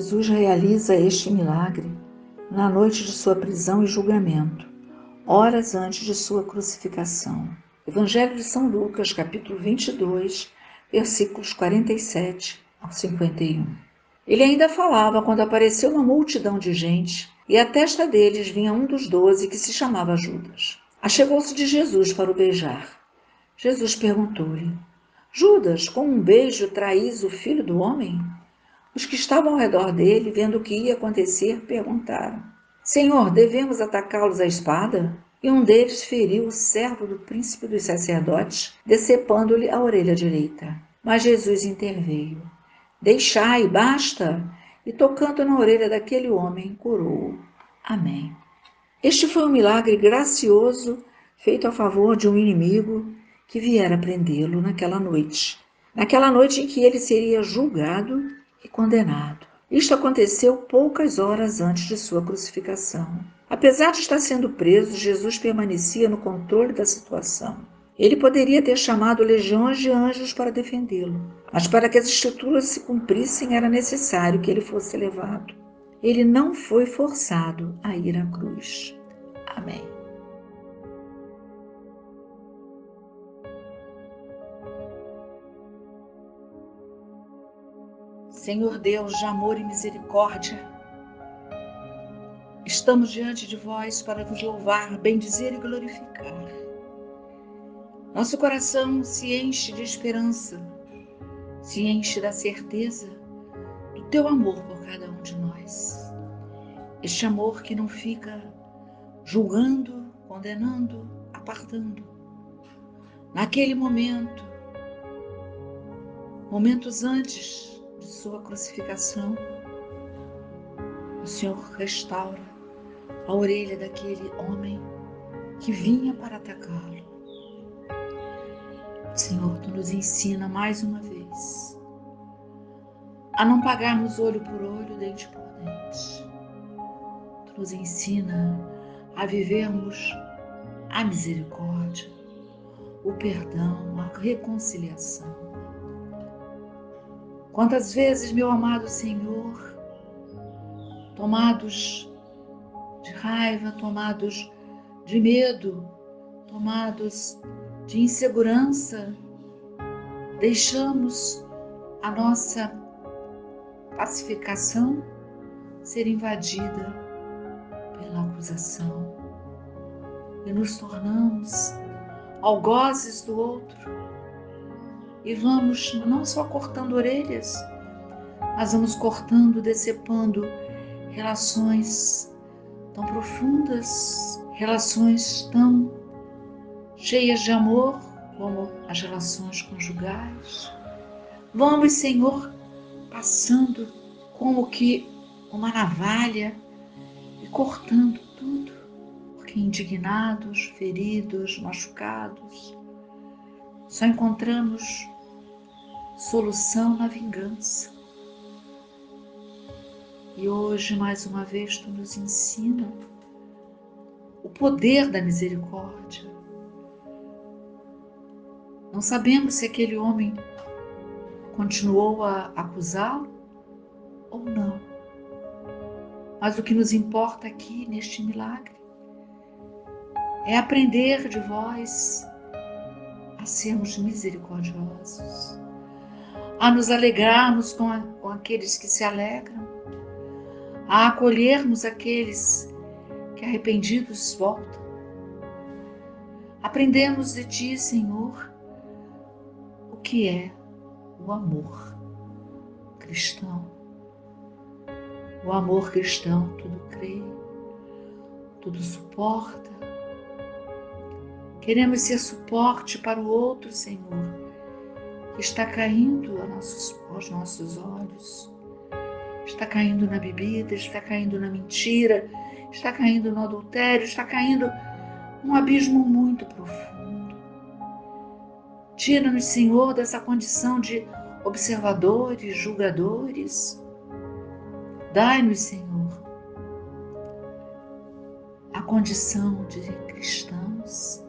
Jesus realiza este milagre na noite de sua prisão e julgamento, horas antes de sua crucificação. Evangelho de São Lucas, capítulo 22, versículos 47 ao 51. Ele ainda falava quando apareceu uma multidão de gente e à testa deles vinha um dos doze que se chamava Judas. Achegou-se de Jesus para o beijar. Jesus perguntou-lhe: Judas, com um beijo traís o filho do homem? Os que estavam ao redor dele, vendo o que ia acontecer, perguntaram: Senhor, devemos atacá-los à espada? E um deles feriu o servo do príncipe dos sacerdotes, decepando-lhe a orelha direita. Mas Jesus interveio. Deixai, basta! E tocando na orelha daquele homem, curou-o. Amém. Este foi um milagre gracioso feito a favor de um inimigo que viera prendê-lo naquela noite. Naquela noite em que ele seria julgado e condenado. Isto aconteceu poucas horas antes de sua crucificação. Apesar de estar sendo preso, Jesus permanecia no controle da situação. Ele poderia ter chamado legiões de anjos para defendê-lo, mas para que as escrituras se cumprissem era necessário que ele fosse levado. Ele não foi forçado a ir à cruz. Amém. Senhor Deus de amor e misericórdia, estamos diante de vós para vos louvar, bendizer e glorificar. Nosso coração se enche de esperança, se enche da certeza do teu amor por cada um de nós. Este amor que não fica julgando, condenando, apartando. Naquele momento, momentos antes de sua crucificação, o Senhor restaura a orelha daquele homem que vinha para atacá-lo. Senhor, tu nos ensina mais uma vez a não pagarmos olho por olho, dente por dente. Tu nos ensina a vivermos a misericórdia, o perdão, a reconciliação. Quantas vezes, meu amado Senhor, tomados de raiva, tomados de medo, tomados de insegurança, deixamos a nossa pacificação ser invadida pela acusação e nos tornamos algozes do outro e vamos não só cortando orelhas, mas vamos cortando, decepando relações tão profundas, relações tão cheias de amor, como as relações conjugais. Vamos, Senhor, passando como que uma navalha e cortando tudo, porque indignados, feridos, machucados, só encontramos solução na vingança. E hoje, mais uma vez, tu nos ensina o poder da misericórdia, não sabemos se aquele homem continuou a acusá-lo ou não. Mas o que nos importa aqui neste milagre é aprender de vós a sermos misericordiosos, a nos alegrarmos com, a, com aqueles que se alegram, a acolhermos aqueles que arrependidos voltam. Aprendemos de Ti, Senhor, que é o amor cristão. O amor cristão tudo crê, tudo suporta. Queremos ser suporte para o outro, Senhor, está caindo aos nossos olhos, está caindo na bebida, está caindo na mentira, está caindo no adultério, está caindo num abismo muito profundo. Tira-nos, Senhor, dessa condição de observadores, julgadores. Dai-nos, Senhor, a condição de cristãos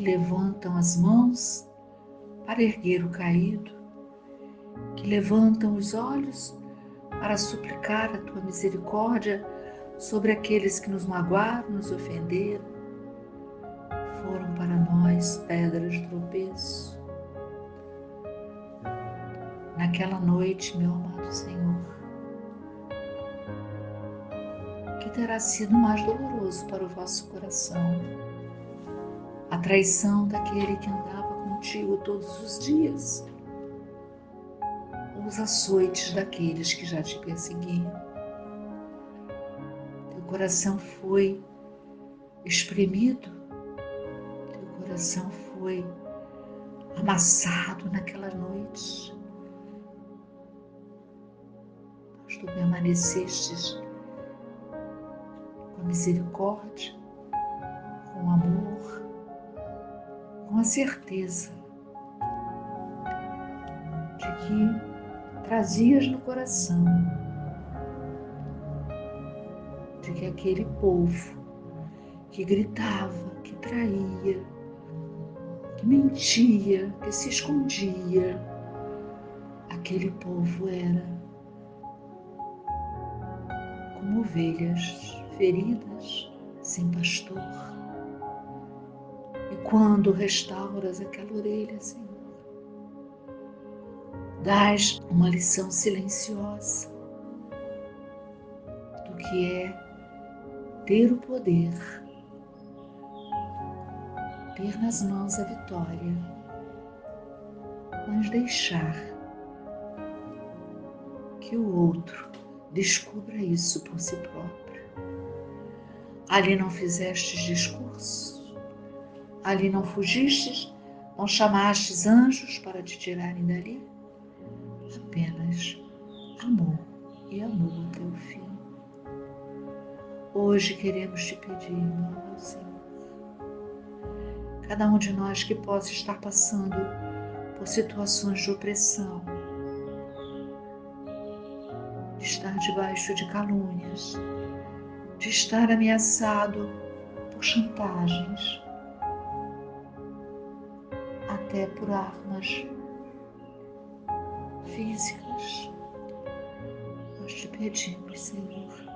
que levantam as mãos para erguer o caído, que levantam os olhos para suplicar a tua misericórdia sobre aqueles que nos magoaram, nos ofenderam, foram para nós pedras de tropeço. Naquela noite, meu amado Senhor, que terá sido mais doloroso para o vosso coração, traição daquele que andava contigo todos os dias, os açoites daqueles que já te perseguiam. Coração foi espremido, teu coração foi amassado naquela noite. Mas tu permanecestes com a misericórdia, com o amor, a certeza de que trazias no coração de que aquele povo que gritava, que traía, que mentia, que se escondia, aquele povo era como ovelhas feridas, sem pastor. Quando restauras aquela orelha, Senhor, dás uma lição silenciosa do que é ter o poder, ter nas mãos a vitória, mas deixar que o outro descubra isso por si próprio. Ali não fizestes discurso, ali não fugistes, não chamastes anjos para te tirarem dali, apenas amor e amor até o fim. Hoje queremos te pedir, meu Senhor, cada um de nós que possa estar passando por situações de opressão, de estar debaixo de calúnias, de estar ameaçado por chantagens, até por armas físicas. Nós te pedimos, Senhor,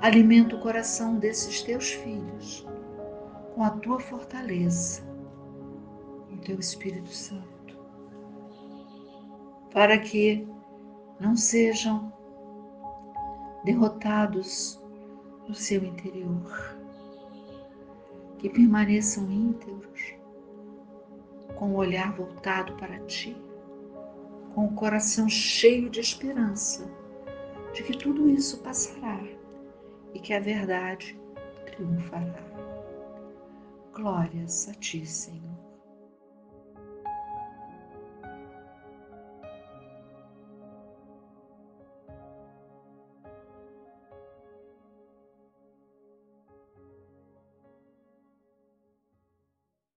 Alimenta o coração desses teus filhos com a tua fortaleza, o teu Espírito Santo, para que não sejam derrotados no seu interior, que permaneçam íntegros, com o olhar voltado para ti, com o coração cheio de esperança de que tudo isso passará e que a verdade triunfará. Glórias a ti, Senhor.